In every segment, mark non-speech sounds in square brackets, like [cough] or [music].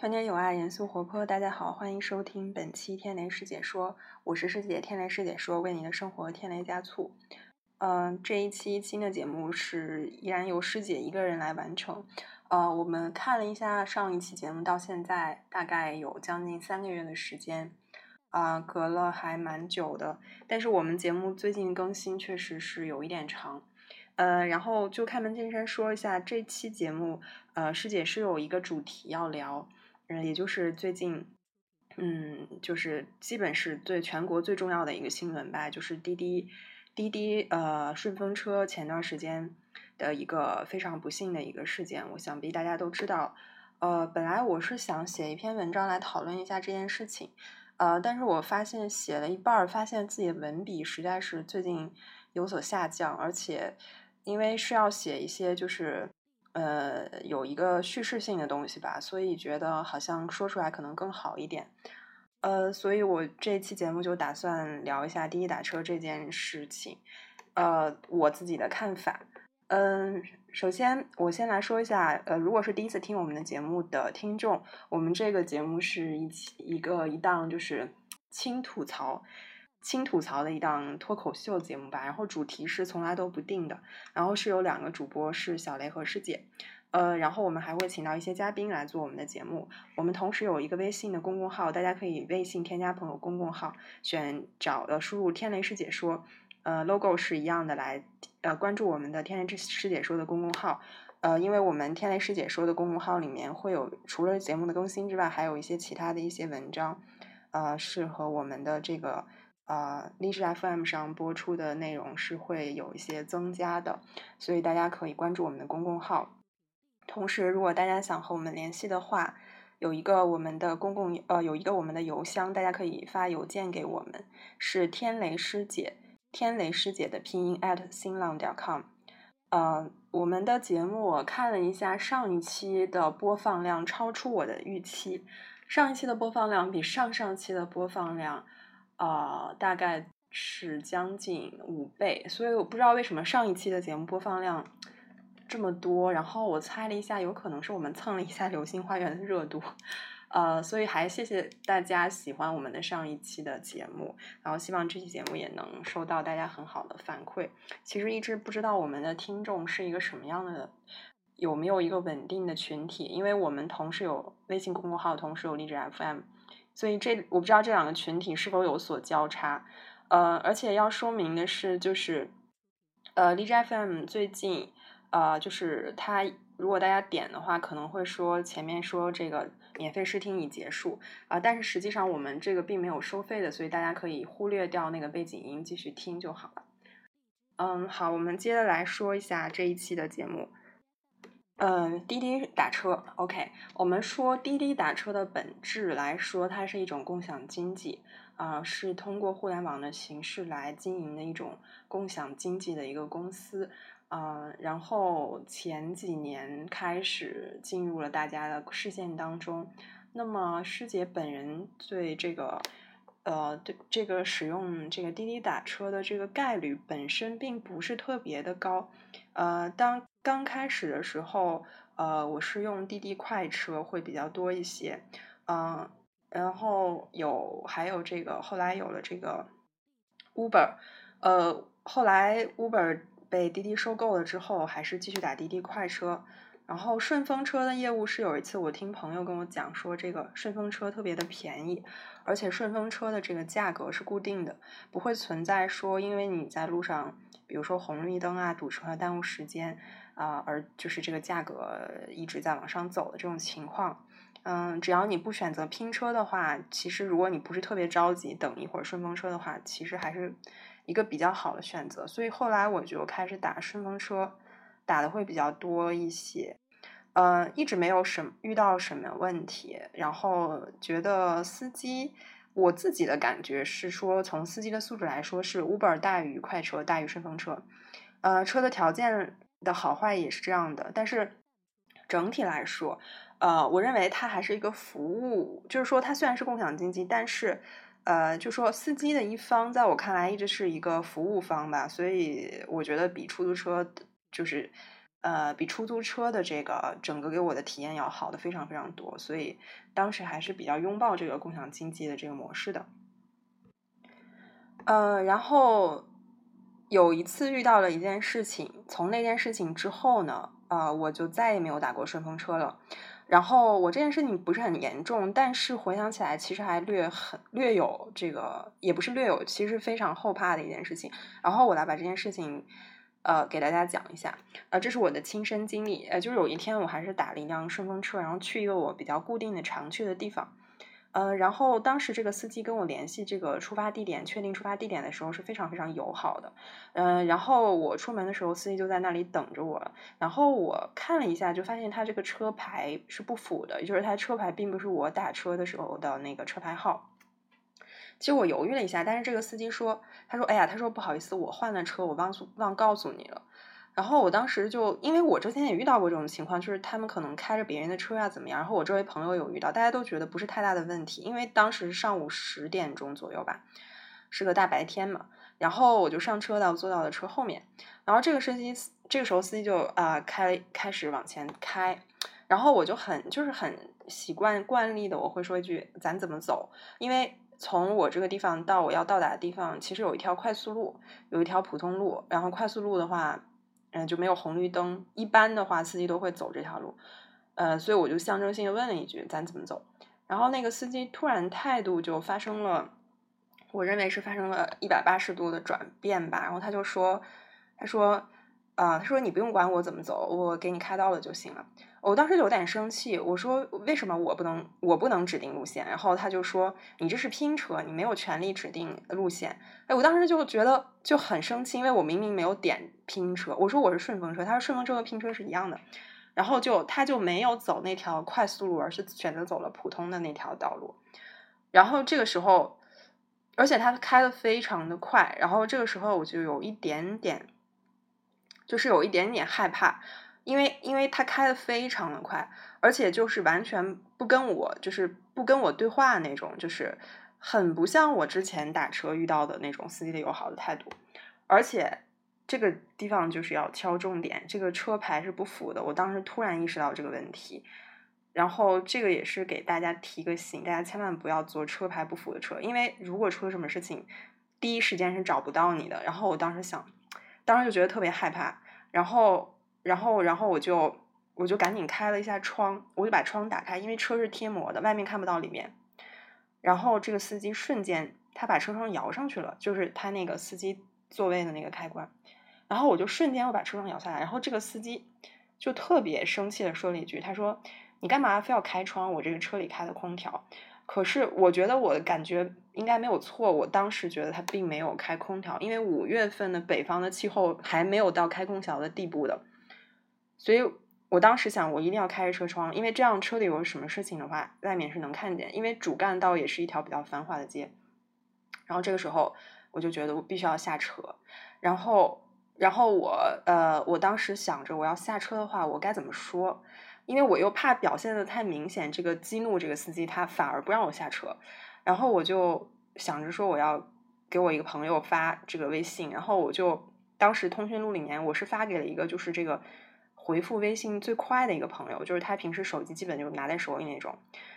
团结友爱，严肃活泼。大家好，欢迎收听本期天雷师姐说，我是师姐，天雷师姐说，为你的生活添雷加醋。嗯，这一期新的节目是依然由师姐一个人来完成。呃，我们看了一下上一期节目，到现在大概有将近三个月的时间，啊，隔了还蛮久的。但是我们节目最近更新确实是有一点长。呃，然后就开门见山说一下，这期节目，呃，师姐是有一个主题要聊。嗯，也就是最近，嗯，就是基本是对全国最重要的一个新闻吧，就是滴滴滴滴呃顺风车前段时间的一个非常不幸的一个事件，我想必大家都知道。呃，本来我是想写一篇文章来讨论一下这件事情，呃，但是我发现写了一半儿，发现自己的文笔实在是最近有所下降，而且因为是要写一些就是。呃，有一个叙事性的东西吧，所以觉得好像说出来可能更好一点。呃，所以我这期节目就打算聊一下滴滴打车这件事情，呃，我自己的看法。嗯，首先我先来说一下，呃，如果是第一次听我们的节目的听众，我们这个节目是一期一个一档就是轻吐槽。轻吐槽的一档脱口秀节目吧，然后主题是从来都不定的，然后是有两个主播是小雷和师姐，呃，然后我们还会请到一些嘉宾来做我们的节目。我们同时有一个微信的公共号，大家可以微信添加朋友公共号，选找的输入“天雷师姐说”，呃，logo 是一样的，来呃关注我们的“天雷师姐说”的公共号。呃，因为我们“天雷师姐说”的公共号里面会有除了节目的更新之外，还有一些其他的一些文章，呃，是和我们的这个。呃，荔枝 FM 上播出的内容是会有一些增加的，所以大家可以关注我们的公共号。同时，如果大家想和我们联系的话，有一个我们的公共呃，有一个我们的邮箱，大家可以发邮件给我们，是天雷师姐，天雷师姐的拼音 at 新浪点 com。呃，我们的节目我看了一下，上一期的播放量超出我的预期，上一期的播放量比上上期的播放量。呃，大概是将近五倍，所以我不知道为什么上一期的节目播放量这么多。然后我猜了一下，有可能是我们蹭了一下《流星花园》的热度，[laughs] 呃，所以还谢谢大家喜欢我们的上一期的节目，然后希望这期节目也能收到大家很好的反馈。其实一直不知道我们的听众是一个什么样的，有没有一个稳定的群体，因为我们同时有微信公众号，同时有荔枝 FM。所以这我不知道这两个群体是否有所交叉，呃，而且要说明的是，就是，呃，荔枝 FM 最近，呃，就是它如果大家点的话，可能会说前面说这个免费试听已结束啊，但是实际上我们这个并没有收费的，所以大家可以忽略掉那个背景音，继续听就好了。嗯，好，我们接着来说一下这一期的节目。嗯，滴滴打车，OK。我们说滴滴打车的本质来说，它是一种共享经济啊，是通过互联网的形式来经营的一种共享经济的一个公司啊。然后前几年开始进入了大家的视线当中。那么师姐本人对这个呃，对这个使用这个滴滴打车的这个概率本身并不是特别的高，呃，当。刚开始的时候，呃，我是用滴滴快车会比较多一些，嗯，然后有还有这个后来有了这个 Uber，呃，后来 Uber 被滴滴收购了之后，还是继续打滴滴快车。然后顺风车的业务是有一次我听朋友跟我讲说，这个顺风车特别的便宜，而且顺风车的这个价格是固定的，不会存在说因为你在路上，比如说红绿灯啊堵车啊耽误时间。啊，而就是这个价格一直在往上走的这种情况，嗯，只要你不选择拼车的话，其实如果你不是特别着急等一会儿顺风车的话，其实还是一个比较好的选择。所以后来我就开始打顺风车，打的会比较多一些，呃，一直没有什遇到什么问题。然后觉得司机，我自己的感觉是说，从司机的素质来说，是 Uber 大于快车大于顺风车，呃，车的条件。的好坏也是这样的，但是整体来说，呃，我认为它还是一个服务，就是说它虽然是共享经济，但是呃，就说司机的一方，在我看来一直是一个服务方吧，所以我觉得比出租车就是呃，比出租车的这个整个给我的体验要好的非常非常多，所以当时还是比较拥抱这个共享经济的这个模式的。呃，然后有一次遇到了一件事情，从那件事情之后呢，呃，我就再也没有打过顺风车了。然后我这件事情不是很严重，但是回想起来，其实还略很略有这个，也不是略有，其实非常后怕的一件事情。然后我来把这件事情。呃，给大家讲一下，呃，这是我的亲身经历，呃，就是有一天我还是打了一辆顺风车，然后去一个我比较固定的常去的地方，呃，然后当时这个司机跟我联系这个出发地点，确定出发地点的时候是非常非常友好的，嗯，然后我出门的时候，司机就在那里等着我，然后我看了一下，就发现他这个车牌是不符的，也就是他车牌并不是我打车的时候的那个车牌号。其实我犹豫了一下，但是这个司机说：“他说，哎呀，他说不好意思，我换了车，我忘忘告诉你了。”然后我当时就，因为我之前也遇到过这种情况，就是他们可能开着别人的车啊，怎么样？然后我周围朋友有遇到，大家都觉得不是太大的问题，因为当时上午十点钟左右吧，是个大白天嘛。然后我就上车了，坐到了车后面。然后这个司机这个时候司机就啊开开始往前开，然后我就很就是很习惯惯例的，我会说一句：“咱怎么走？”因为。从我这个地方到我要到达的地方，其实有一条快速路，有一条普通路。然后快速路的话，嗯，就没有红绿灯。一般的话，司机都会走这条路。呃，所以我就象征性的问了一句：“咱怎么走？”然后那个司机突然态度就发生了，我认为是发生了一百八十度的转变吧。然后他就说：“他说，啊，他说你不用管我怎么走，我给你开到了就行了。”我当时就有点生气，我说为什么我不能我不能指定路线？然后他就说你这是拼车，你没有权利指定路线。哎，我当时就觉得就很生气，因为我明明没有点拼车，我说我是顺风车，他说顺风车和拼车是一样的。然后就他就没有走那条快速路，而是选择走了普通的那条道路。然后这个时候，而且他开的非常的快，然后这个时候我就有一点点，就是有一点点害怕。因为，因为他开的非常的快，而且就是完全不跟我，就是不跟我对话那种，就是很不像我之前打车遇到的那种司机的友好的态度。而且这个地方就是要敲重点，这个车牌是不符的。我当时突然意识到这个问题，然后这个也是给大家提个醒，大家千万不要坐车牌不符的车，因为如果出了什么事情，第一时间是找不到你的。然后我当时想，当时就觉得特别害怕，然后。然后，然后我就我就赶紧开了一下窗，我就把窗打开，因为车是贴膜的，外面看不到里面。然后这个司机瞬间他把车窗摇上去了，就是他那个司机座位的那个开关。然后我就瞬间我把车窗摇下来，然后这个司机就特别生气的说了一句：“他说你干嘛非要开窗？我这个车里开的空调。”可是我觉得我的感觉应该没有错，我当时觉得他并没有开空调，因为五月份的北方的气候还没有到开空调的地步的。所以我当时想，我一定要开着车窗，因为这样车里有什么事情的话，外面是能看见。因为主干道也是一条比较繁华的街。然后这个时候，我就觉得我必须要下车。然后，然后我呃，我当时想着我要下车的话，我该怎么说？因为我又怕表现的太明显，这个激怒这个司机，他反而不让我下车。然后我就想着说，我要给我一个朋友发这个微信。然后我就当时通讯录里面，我是发给了一个就是这个。回复微信最快的一个朋友，就是他平时手机基本就拿在手里那种。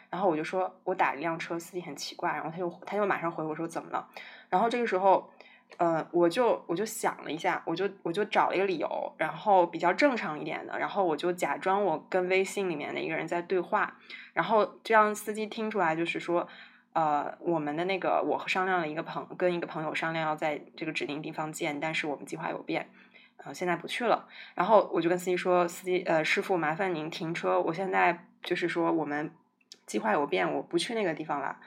然后我就说，我打一辆车，司机很奇怪。然后他就他就马上回我说怎么了？然后这个时候，呃，我就我就想了一下，我就我就找了一个理由，然后比较正常一点的，然后我就假装我跟微信里面的一个人在对话，然后这样司机听出来就是说，呃，我们的那个我商量了一个朋跟一个朋友商量要在这个指定地方见，但是我们计划有变。呃，现在不去了。然后我就跟司机说：“司机，呃，师傅，麻烦您停车。我现在就是说，我们计划有变，我不去那个地方了。”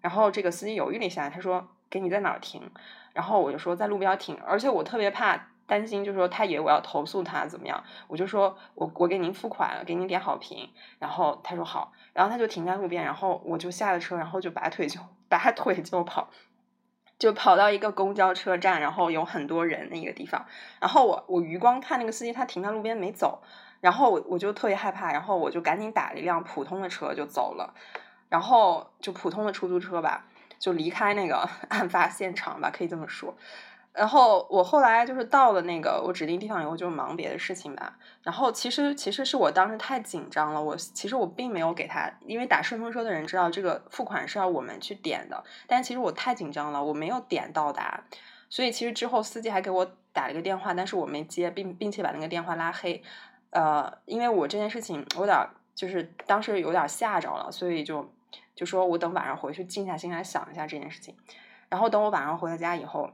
然后这个司机犹豫了一下，他说：“给你在哪儿停？”然后我就说：“在路边停。”而且我特别怕担心，就是说他以为我要投诉他怎么样？我就说：“我我给您付款，给您点好评。”然后他说好，然后他就停在路边，然后我就下了车，然后就拔腿就拔腿就跑。就跑到一个公交车站，然后有很多人的一个地方，然后我我余光看那个司机，他停在路边没走，然后我我就特别害怕，然后我就赶紧打了一辆普通的车就走了，然后就普通的出租车吧，就离开那个 [laughs] 案发现场吧，可以这么说。然后我后来就是到了那个我指定地方以后，就忙别的事情吧。然后其实其实是我当时太紧张了，我其实我并没有给他，因为打顺风车的人知道这个付款是要我们去点的，但其实我太紧张了，我没有点到达，所以其实之后司机还给我打了一个电话，但是我没接，并并且把那个电话拉黑。呃，因为我这件事情我有点就是当时有点吓着了，所以就就说我等晚上回去静下心来想一下这件事情。然后等我晚上回到家以后。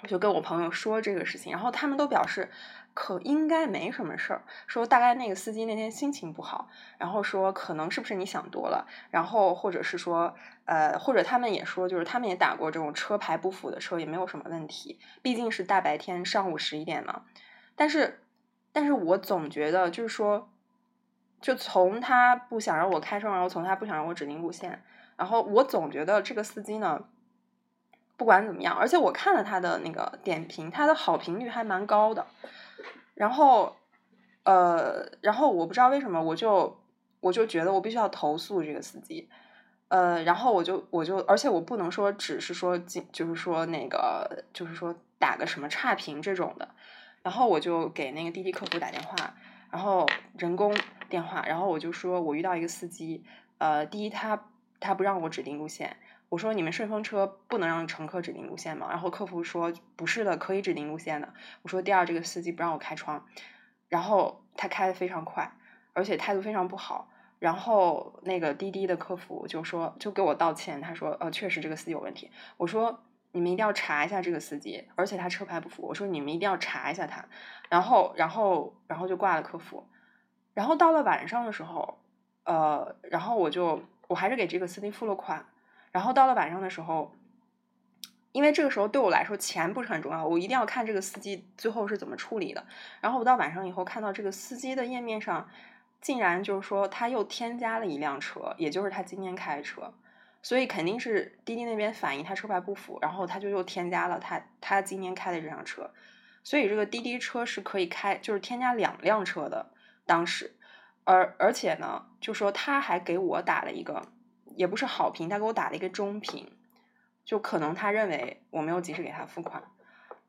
我就跟我朋友说这个事情，然后他们都表示可应该没什么事儿，说大概那个司机那天心情不好，然后说可能是不是你想多了，然后或者是说呃，或者他们也说就是他们也打过这种车牌不符的车，也没有什么问题，毕竟是大白天上午十一点嘛。但是，但是我总觉得就是说，就从他不想让我开窗，然后从他不想让我指定路线，然后我总觉得这个司机呢。不管怎么样，而且我看了他的那个点评，他的好评率还蛮高的。然后，呃，然后我不知道为什么，我就我就觉得我必须要投诉这个司机。呃，然后我就我就，而且我不能说只是说就是说那个就是说打个什么差评这种的。然后我就给那个滴滴客服打电话，然后人工电话，然后我就说我遇到一个司机，呃，第一他他不让我指定路线。我说你们顺风车不能让乘客指定路线吗？然后客服说不是的，可以指定路线的。我说第二，这个司机不让我开窗，然后他开的非常快，而且态度非常不好。然后那个滴滴的客服就说就给我道歉，他说呃确实这个司机有问题。我说你们一定要查一下这个司机，而且他车牌不符。我说你们一定要查一下他。然后然后然后就挂了客服。然后到了晚上的时候，呃，然后我就我还是给这个司机付了款。然后到了晚上的时候，因为这个时候对我来说钱不是很重要，我一定要看这个司机最后是怎么处理的。然后我到晚上以后看到这个司机的页面上，竟然就是说他又添加了一辆车，也就是他今天开的车，所以肯定是滴滴那边反映他车牌不符，然后他就又添加了他他今天开的这辆车，所以这个滴滴车是可以开，就是添加两辆车的当时，而而且呢，就说他还给我打了一个。也不是好评，他给我打了一个中评，就可能他认为我没有及时给他付款，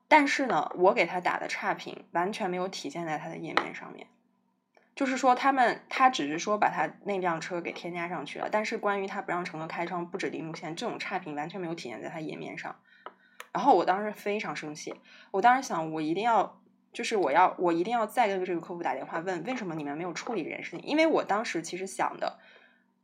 但是呢，我给他打的差评完全没有体现在他的页面上面，就是说他们他只是说把他那辆车给添加上去了，但是关于他不让乘客开窗、不指定路线这种差评完全没有体现在他页面上，然后我当时非常生气，我当时想我一定要就是我要我一定要再跟这个客服打电话问为什么你们没有处理这件事情，因为我当时其实想的。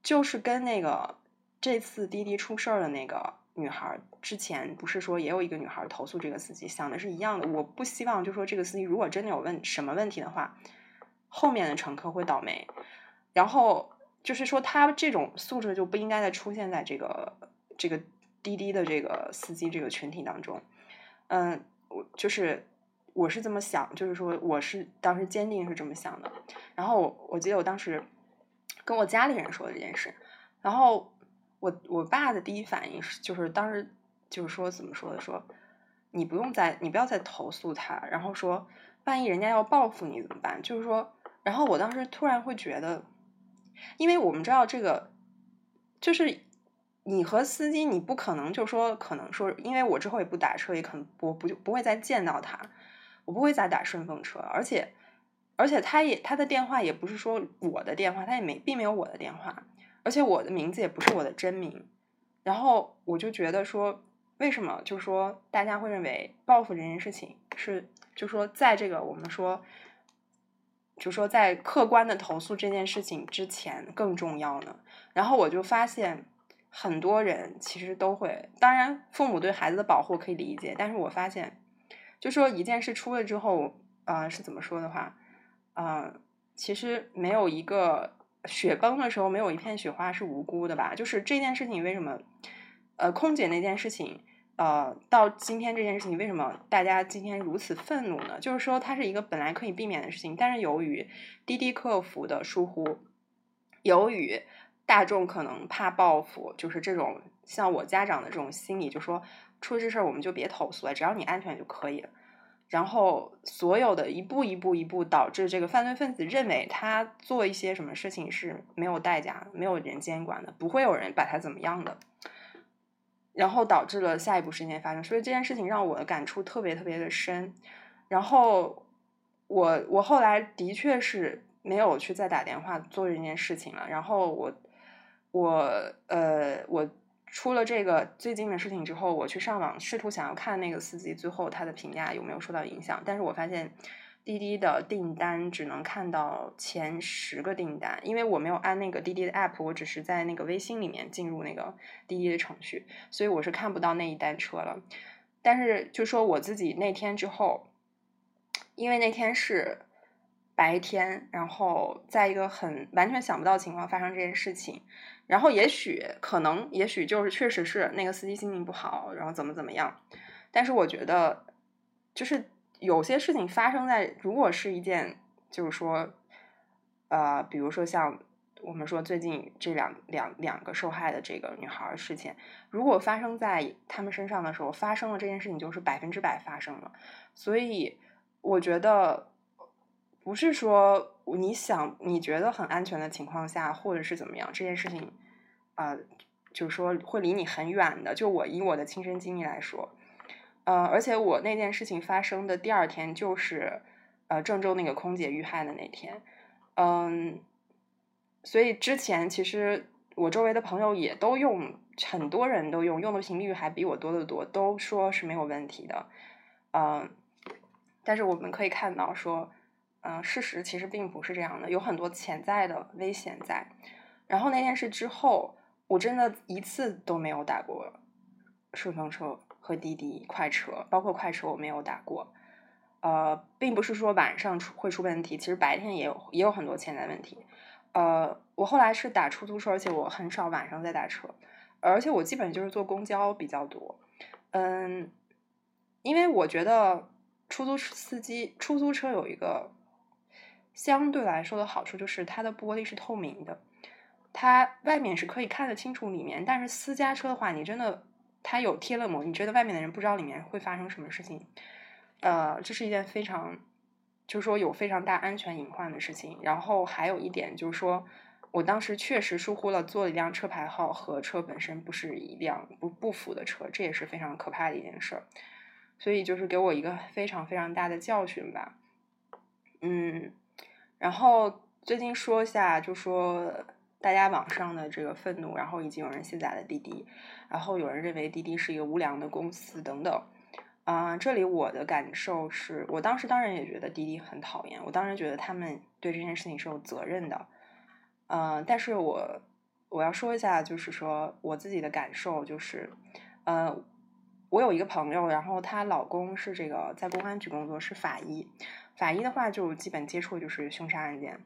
就是跟那个这次滴滴出事儿的那个女孩，之前不是说也有一个女孩投诉这个司机，想的是一样的。我不希望就说这个司机如果真的有问什么问题的话，后面的乘客会倒霉。然后就是说他这种素质就不应该再出现在这个这个滴滴的这个司机这个群体当中。嗯，我就是我是这么想，就是说我是当时坚定是这么想的。然后我记得我当时。跟我家里人说这件事，然后我我爸的第一反应是，就是当时就是说怎么说的，说你不用再你不要再投诉他，然后说万一人家要报复你怎么办？就是说，然后我当时突然会觉得，因为我们知道这个，就是你和司机你不可能就说可能说，因为我之后也不打车，也可能我不就不会再见到他，我不会再打顺风车，而且。而且他也他的电话也不是说我的电话，他也没并没有我的电话，而且我的名字也不是我的真名。然后我就觉得说，为什么就说大家会认为报复这件事情是就说在这个我们说就说在客观的投诉这件事情之前更重要呢？然后我就发现很多人其实都会，当然父母对孩子的保护可以理解，但是我发现就说一件事出了之后，啊是怎么说的话？嗯，其实没有一个雪崩的时候，没有一片雪花是无辜的吧？就是这件事情为什么，呃，空姐那件事情，呃，到今天这件事情为什么大家今天如此愤怒呢？就是说它是一个本来可以避免的事情，但是由于滴滴客服的疏忽，由于大众可能怕报复，就是这种像我家长的这种心理，就说出了这事儿我们就别投诉了，只要你安全就可以了。然后，所有的一步一步一步，导致这个犯罪分子认为他做一些什么事情是没有代价、没有人监管的，不会有人把他怎么样的。然后导致了下一步事件发生，所以这件事情让我的感触特别特别的深。然后我我后来的确是没有去再打电话做这件事情了。然后我我呃我出了这个最近的事情之后，我去上网试图想要看那个司机最后他的评价有没有受到影响，但是我发现。滴滴的订单只能看到前十个订单，因为我没有按那个滴滴的 app，我只是在那个微信里面进入那个滴滴的程序，所以我是看不到那一单车了。但是就说我自己那天之后，因为那天是白天，然后在一个很完全想不到情况发生这件事情，然后也许可能，也许就是确实是那个司机心情不好，然后怎么怎么样。但是我觉得就是。有些事情发生在，如果是一件，就是说，呃，比如说像我们说最近这两两两个受害的这个女孩事情，如果发生在他们身上的时候，发生了这件事情就是百分之百发生了。所以我觉得，不是说你想你觉得很安全的情况下，或者是怎么样，这件事情，啊，就是说会离你很远的。就我以我的亲身经历来说。呃，而且我那件事情发生的第二天就是，呃，郑州那个空姐遇害的那天，嗯，所以之前其实我周围的朋友也都用，很多人都用，用的频率还比我多得多，都说是没有问题的，嗯，但是我们可以看到说，嗯，事实其实并不是这样的，有很多潜在的危险在。然后那件事之后，我真的一次都没有打过顺风车。和滴滴快车，包括快车，我没有打过。呃，并不是说晚上出会出问题，其实白天也有也有很多潜在问题。呃，我后来是打出租车，而且我很少晚上在打车，而且我基本就是坐公交比较多。嗯，因为我觉得出租司机出租车有一个相对来说的好处，就是它的玻璃是透明的，它外面是可以看得清楚里面。但是私家车的话，你真的。它有贴了膜，你觉得外面的人不知道里面会发生什么事情，呃，这是一件非常，就是说有非常大安全隐患的事情。然后还有一点就是说，我当时确实疏忽了坐了一辆车牌号和车本身不是一辆不不符的车，这也是非常可怕的一件事儿。所以就是给我一个非常非常大的教训吧。嗯，然后最近说一下，就说。大家网上的这个愤怒，然后已经有人卸载了滴滴，然后有人认为滴滴是一个无良的公司等等。啊，这里我的感受是，我当时当然也觉得滴滴很讨厌，我当然觉得他们对这件事情是有责任的。嗯，但是我我要说一下，就是说我自己的感受就是，呃，我有一个朋友，然后她老公是这个在公安局工作，是法医。法医的话就基本接触就是凶杀案件，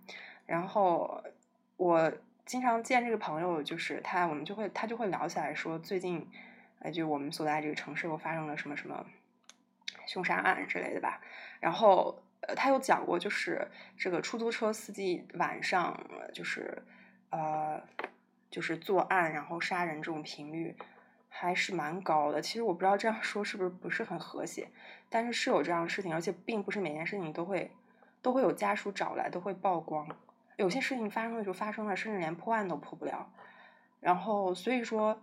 然后我。经常见这个朋友，就是他，我们就会他就会聊起来说，最近，呃，就我们所在这个城市又发生了什么什么凶杀案之类的吧。然后，呃，他有讲过，就是这个出租车司机晚上就是呃就是作案然后杀人这种频率还是蛮高的。其实我不知道这样说是不是不是很和谐，但是是有这样的事情，而且并不是每件事情都会都会有家属找来都会曝光。有些事情发生的时候发生了，甚至连破案都破不了。然后，所以说，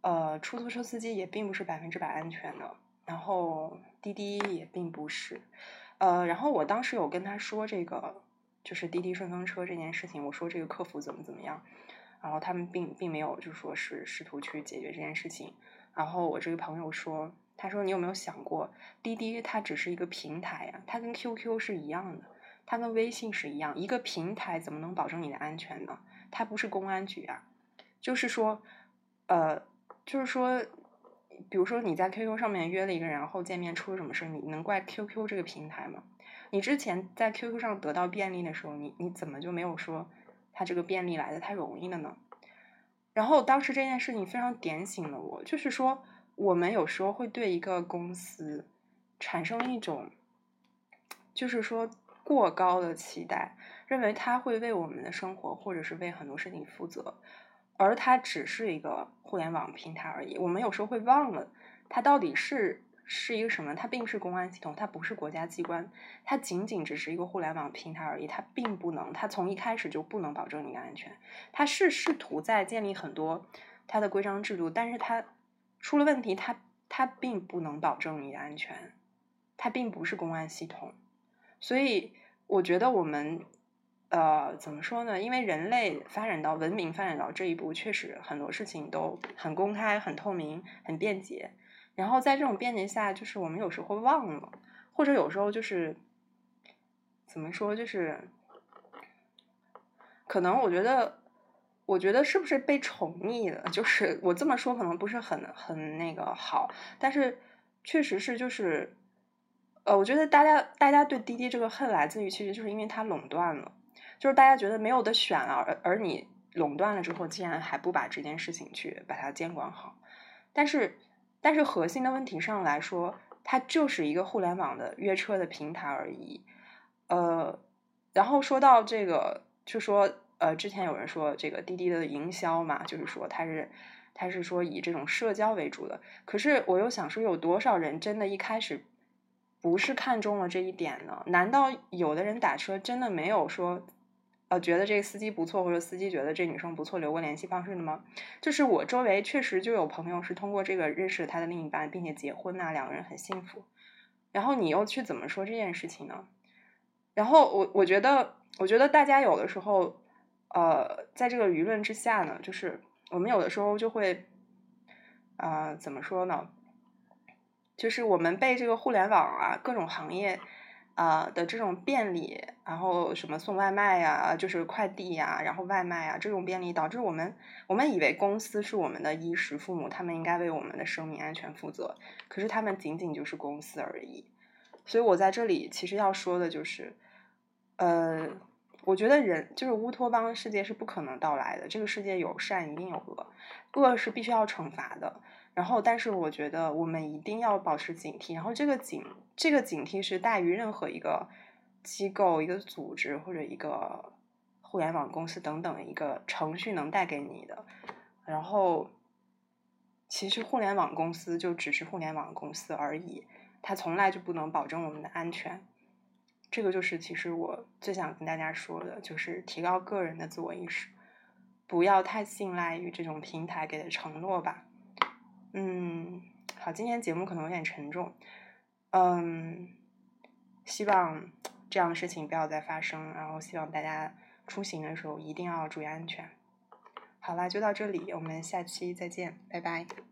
呃，出租车司机也并不是百分之百安全的。然后，滴滴也并不是。呃，然后我当时有跟他说这个，就是滴滴顺风车这件事情，我说这个客服怎么怎么样。然后他们并并没有就说是试图去解决这件事情。然后我这个朋友说，他说你有没有想过，滴滴它只是一个平台呀，它跟 QQ 是一样的。它跟微信是一样，一个平台怎么能保证你的安全呢？它不是公安局啊，就是说，呃，就是说，比如说你在 QQ 上面约了一个人，然后见面出了什么事，你能怪 QQ 这个平台吗？你之前在 QQ 上得到便利的时候，你你怎么就没有说它这个便利来的太容易了呢？然后当时这件事情非常点醒了我，就是说我们有时候会对一个公司产生一种，就是说。过高的期待，认为它会为我们的生活或者是为很多事情负责，而它只是一个互联网平台而已。我们有时候会忘了，它到底是是一个什么？它并不是公安系统，它不是国家机关，它仅仅只是一个互联网平台而已。它并不能，它从一开始就不能保证你的安全。它是试图在建立很多它的规章制度，但是它出了问题，它它并不能保证你的安全，它并不是公安系统，所以我觉得我们呃怎么说呢？因为人类发展到文明发展到这一步，确实很多事情都很公开、很透明、很便捷。然后在这种便捷下，就是我们有时候会忘了，或者有时候就是怎么说，就是可能我觉得。我觉得是不是被宠溺了？就是我这么说可能不是很很那个好，但是确实是就是，呃，我觉得大家大家对滴滴这个恨来自于，其实就是因为它垄断了，就是大家觉得没有的选了，而而你垄断了之后，竟然还不把这件事情去把它监管好，但是但是核心的问题上来说，它就是一个互联网的约车的平台而已，呃，然后说到这个，就说。呃，之前有人说这个滴滴的营销嘛，就是说它是，它是说以这种社交为主的。可是我又想说，有多少人真的一开始不是看中了这一点呢？难道有的人打车真的没有说，呃，觉得这个司机不错，或者司机觉得这女生不错，留过联系方式的吗？就是我周围确实就有朋友是通过这个认识他的另一半，并且结婚呐，两个人很幸福。然后你又去怎么说这件事情呢？然后我我觉得，我觉得大家有的时候。呃，在这个舆论之下呢，就是我们有的时候就会，啊，怎么说呢？就是我们被这个互联网啊，各种行业啊的这种便利，然后什么送外卖呀，就是快递呀，然后外卖啊这种便利，导致我们我们以为公司是我们的衣食父母，他们应该为我们的生命安全负责，可是他们仅仅就是公司而已。所以我在这里其实要说的就是，呃。我觉得人就是乌托邦世界是不可能到来的。这个世界有善一定有恶，恶是必须要惩罚的。然后，但是我觉得我们一定要保持警惕。然后，这个警这个警惕是大于任何一个机构、一个组织或者一个互联网公司等等一个程序能带给你的。然后，其实互联网公司就只是互联网公司而已，它从来就不能保证我们的安全。这个就是其实我最想跟大家说的，就是提高个人的自我意识，不要太信赖于这种平台给的承诺吧。嗯，好，今天节目可能有点沉重，嗯，希望这样的事情不要再发生，然后希望大家出行的时候一定要注意安全。好啦，就到这里，我们下期再见，拜拜。